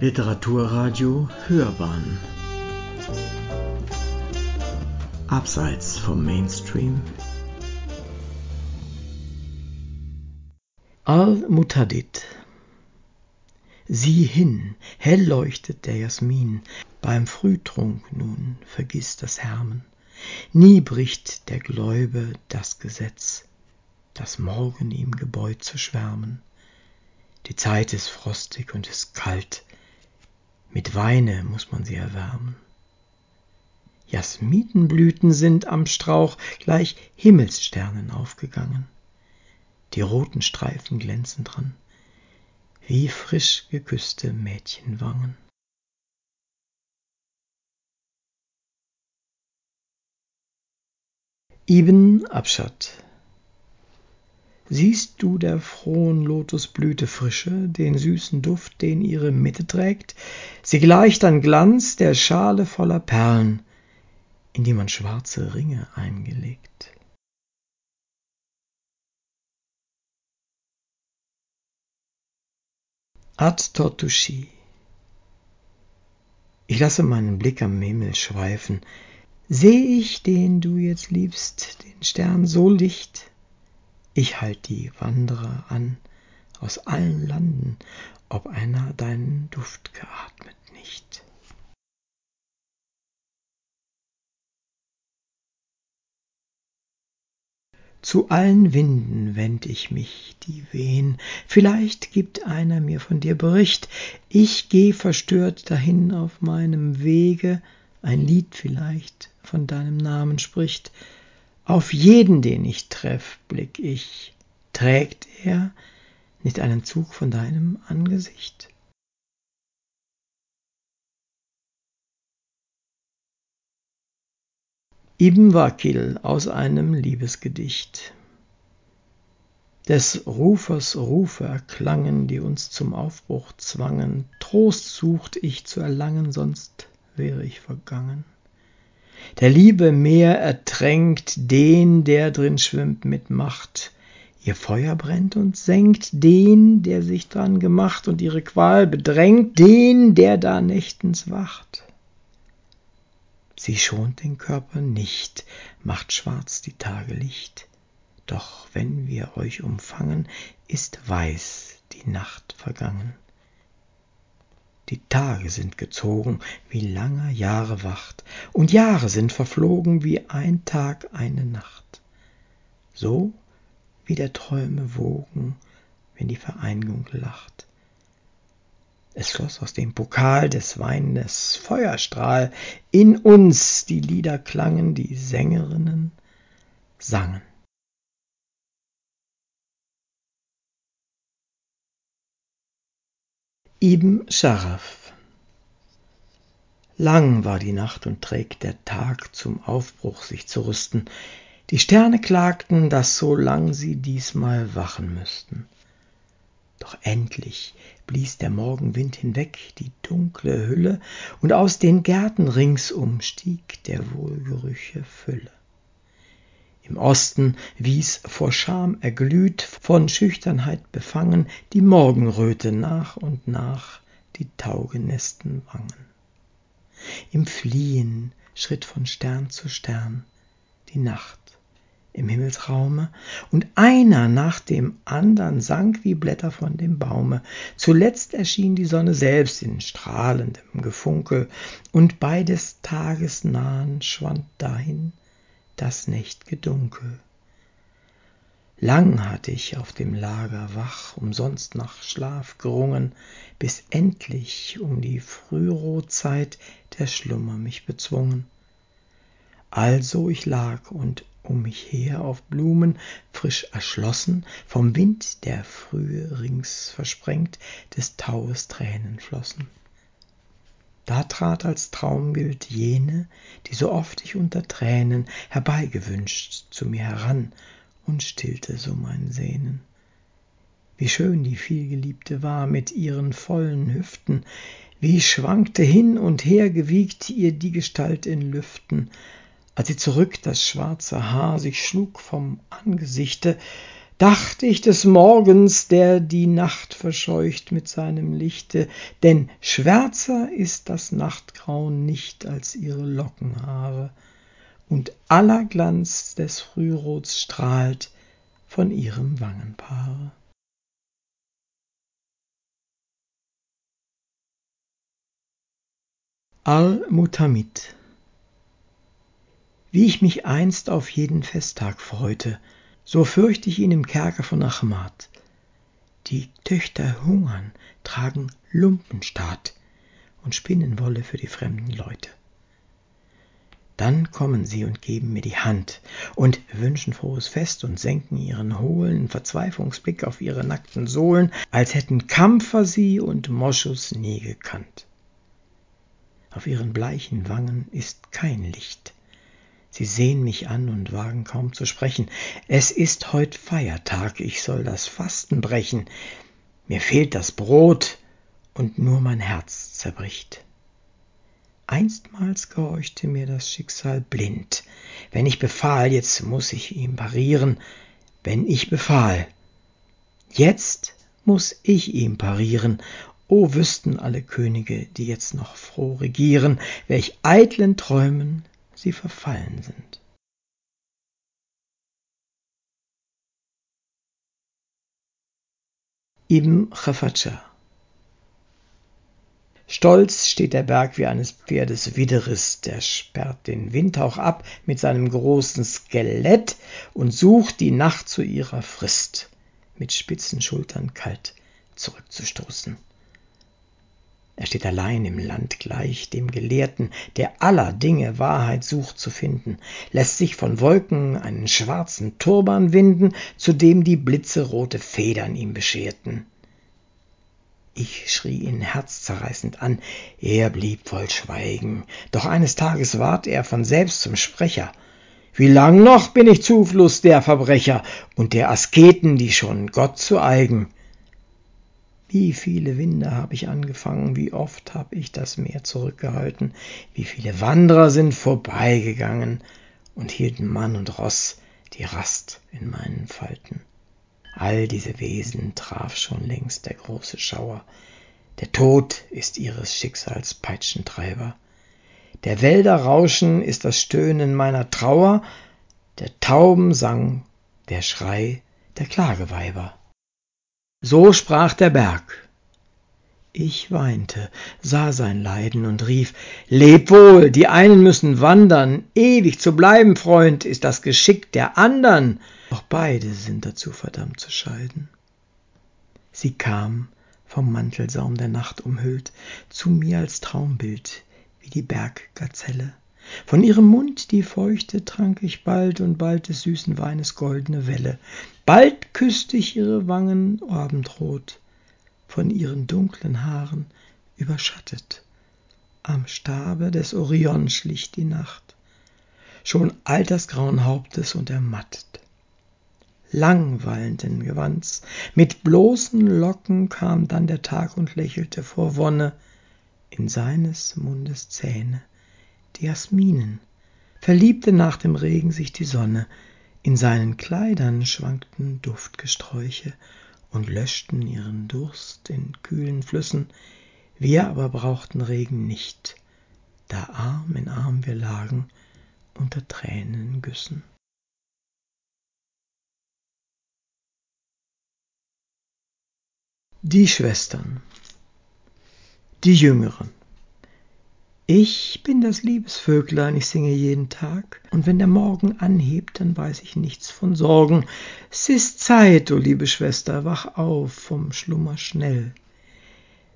Literaturradio Hörbahn. Abseits vom Mainstream. Al-Mutadid. Sieh hin, hell leuchtet der Jasmin, beim Frühtrunk nun vergiss das Härmen. Nie bricht der Gläube das Gesetz, das Morgen ihm gebeut zu schwärmen. Die Zeit ist frostig und ist kalt, mit Weine muss man sie erwärmen. Jasmitenblüten sind am Strauch gleich Himmelssternen aufgegangen. Die roten Streifen glänzen dran, wie frisch geküsste Mädchenwangen. Ibn Abschad Siehst du der frohen Lotusblüte Frische, den süßen Duft, den ihre Mitte trägt? Sie gleicht an Glanz der Schale voller Perlen, in die man schwarze Ringe eingelegt. Ad Tortuschi Ich lasse meinen Blick am Himmel schweifen. Seh ich, den du jetzt liebst, den Stern so licht, ich halt die Wanderer an aus allen Landen, ob einer deinen Duft geatmet nicht. Zu allen Winden wend ich mich, die wehen, vielleicht gibt einer mir von dir Bericht, ich geh verstört dahin auf meinem Wege, ein Lied vielleicht von deinem Namen spricht, auf jeden, den ich treff, blick ich. Trägt er nicht einen Zug von deinem Angesicht? Ibn Wakil aus einem Liebesgedicht. Des Rufers Rufe erklangen, die uns zum Aufbruch zwangen. Trost sucht ich zu erlangen, sonst wäre ich vergangen. Der Liebe Meer ertränkt den, der drin schwimmt mit Macht. Ihr Feuer brennt und senkt den, der sich dran gemacht, und ihre Qual bedrängt den, der da nächtens wacht. Sie schont den Körper nicht, macht schwarz die Tage Licht. Doch wenn wir euch umfangen, ist weiß die Nacht vergangen. Die Tage sind gezogen wie langer Jahre Wacht, und Jahre sind verflogen wie ein Tag eine Nacht. So wie der Träume Wogen, wenn die Vereinigung lacht. Es floss aus dem Pokal des Weines Feuerstrahl, in uns die Lieder klangen, die Sängerinnen sangen. Ibn Scharaf Lang war die Nacht und trägt der Tag zum Aufbruch sich zu rüsten. Die Sterne klagten, dass so lang sie diesmal wachen müssten. Doch endlich blies der Morgenwind hinweg die dunkle Hülle, und aus den Gärten ringsum stieg der Wohlgerüche Fülle. Im Osten wies vor Scham erglüht, von Schüchternheit befangen, die Morgenröte nach und nach die taugenesten Wangen. Im Fliehen schritt von Stern zu Stern die Nacht im Himmelsraume, und einer nach dem andern sank wie Blätter von dem Baume. Zuletzt erschien die Sonne selbst in strahlendem Gefunkel, und bei des Tages nahen schwand dahin das nächt'ge Dunkel. Lang hatt ich auf dem Lager wach umsonst nach Schlaf gerungen, bis endlich um die Frührotzeit der Schlummer mich bezwungen. Also ich lag und um mich her auf Blumen frisch erschlossen, vom Wind der Frühe rings versprengt, des Taues Tränen flossen. Da trat als Traumbild jene, die so oft ich unter Tränen herbeigewünscht, zu mir heran und stillte so mein Sehnen. Wie schön die vielgeliebte war mit ihren vollen Hüften, wie schwankte hin und her gewiegt ihr die Gestalt in Lüften, als sie zurück das schwarze Haar sich schlug vom Angesichte, dacht ich des Morgens, der die Nacht verscheucht mit seinem Lichte, denn schwärzer ist das Nachtgrauen nicht als ihre Lockenhaare, und aller Glanz des Frührots strahlt von ihrem Wangenpaare. Al-Mutamid. Wie ich mich einst auf jeden Festtag freute, so fürcht ich ihn im Kerker von Ahmad. Die Töchter hungern, tragen Lumpenstaat und spinnen Wolle für die fremden Leute. Dann kommen sie und geben mir die Hand und wünschen frohes Fest und senken ihren hohlen Verzweiflungsblick auf ihre nackten Sohlen, als hätten Kampfer sie und Moschus nie gekannt. Auf ihren bleichen Wangen ist kein Licht, Sie sehen mich an und wagen kaum zu sprechen. Es ist heut Feiertag, ich soll das Fasten brechen. Mir fehlt das Brot und nur mein Herz zerbricht. Einstmals gehorchte mir das Schicksal blind. Wenn ich befahl, jetzt muss ich ihm parieren. Wenn ich befahl, jetzt muss ich ihm parieren. O wüssten alle Könige, die jetzt noch froh regieren, welch eitlen Träumen sie verfallen sind. Ibn Khafatscha Stolz steht der Berg wie eines Pferdes Widerriss, der sperrt den Windhauch ab mit seinem großen Skelett und sucht die Nacht zu ihrer Frist, mit spitzen Schultern kalt zurückzustoßen. Er steht allein im Land gleich dem Gelehrten, der aller Dinge Wahrheit sucht zu finden, lässt sich von Wolken einen schwarzen Turban winden, zu dem die Blitze rote Federn ihm bescherten. Ich schrie ihn herzzerreißend an, er blieb voll Schweigen, doch eines Tages ward er von selbst zum Sprecher. Wie lang noch bin ich Zufluss der Verbrecher und der Asketen, die schon Gott zu eigen? Wie viele Winde habe ich angefangen, wie oft habe ich das Meer zurückgehalten, wie viele Wanderer sind vorbeigegangen und hielten Mann und Ross die Rast in meinen Falten. All diese Wesen traf schon längst der große Schauer. Der Tod ist ihres Schicksals Peitschentreiber. Der Wälder Rauschen ist das Stöhnen meiner Trauer, der Tauben Sang, der Schrei der Klageweiber. So sprach der Berg. Ich weinte, sah sein Leiden und rief, Leb wohl, die einen müssen wandern, ewig zu bleiben, Freund, ist das Geschick der andern, doch beide sind dazu verdammt zu scheiden. Sie kam, vom Mantelsaum der Nacht umhüllt, zu mir als Traumbild, wie die Berggazelle. Von ihrem Mund die Feuchte trank ich bald und bald des süßen Weines goldene Welle. Bald küsste ich ihre Wangen abendrot, von ihren dunklen Haaren überschattet. Am Stabe des Orion schlich die Nacht, schon altersgrauen Hauptes und ermattet. Langweilenden Gewands, mit bloßen Locken kam dann der Tag und lächelte vor Wonne in seines Mundes Zähne, die Jasminen, verliebte nach dem Regen sich die Sonne, in seinen Kleidern schwankten Duftgesträuche und löschten ihren Durst in kühlen Flüssen, wir aber brauchten Regen nicht, da Arm in Arm wir lagen unter Tränengüssen. Die Schwestern, die Jüngeren. Ich bin das Liebesvöglein, ich singe jeden Tag, und wenn der Morgen anhebt, dann weiß ich nichts von Sorgen. Es ist Zeit, o liebe Schwester, wach auf vom Schlummer schnell.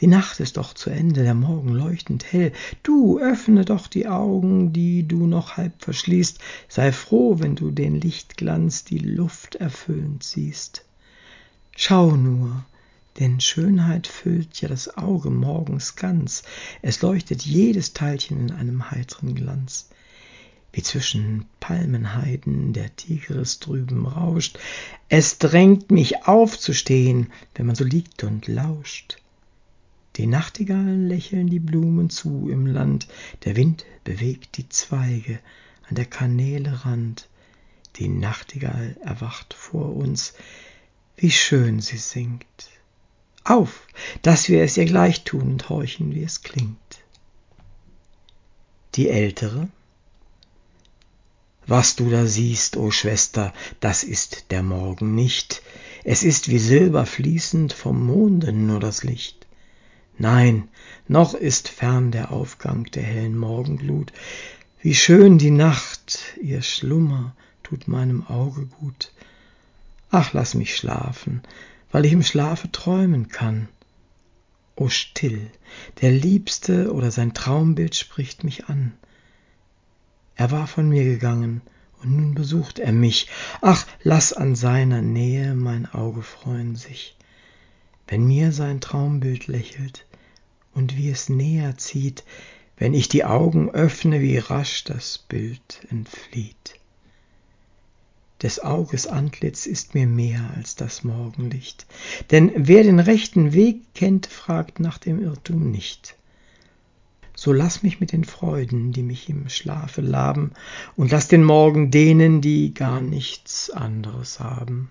Die Nacht ist doch zu Ende, der Morgen leuchtend hell. Du öffne doch die Augen, die du noch halb verschließt. Sei froh, wenn du den Lichtglanz die Luft erfüllend siehst. Schau nur, denn Schönheit füllt ja das Auge morgens ganz, es leuchtet jedes Teilchen in einem heitren Glanz. Wie zwischen Palmenheiden der Tigris drüben rauscht, es drängt mich aufzustehen, wenn man so liegt und lauscht. Die Nachtigallen lächeln die Blumen zu im Land, der Wind bewegt die Zweige an der Kanäle Rand. Die Nachtigall erwacht vor uns, wie schön sie singt. Auf, dass wir es ihr gleich tun und horchen, wie es klingt. Die Ältere was du da siehst, o Schwester, das ist der Morgen nicht, es ist wie Silber fließend vom Monde nur das Licht. Nein, noch ist fern der Aufgang der hellen Morgenglut, wie schön die Nacht, ihr Schlummer tut meinem Auge gut. Ach, lass mich schlafen, weil ich im Schlafe träumen kann. O still, der Liebste oder sein Traumbild spricht mich an. Er war von mir gegangen, und nun besucht er mich. Ach, lass an seiner Nähe mein Auge freuen sich, wenn mir sein Traumbild lächelt und wie es näher zieht, wenn ich die Augen öffne, wie rasch das Bild entflieht. Des Auges Antlitz ist mir mehr als das Morgenlicht, denn wer den rechten Weg kennt, fragt nach dem Irrtum nicht so lass mich mit den Freuden, die mich im Schlafe laben, und lass den Morgen denen, die gar nichts anderes haben.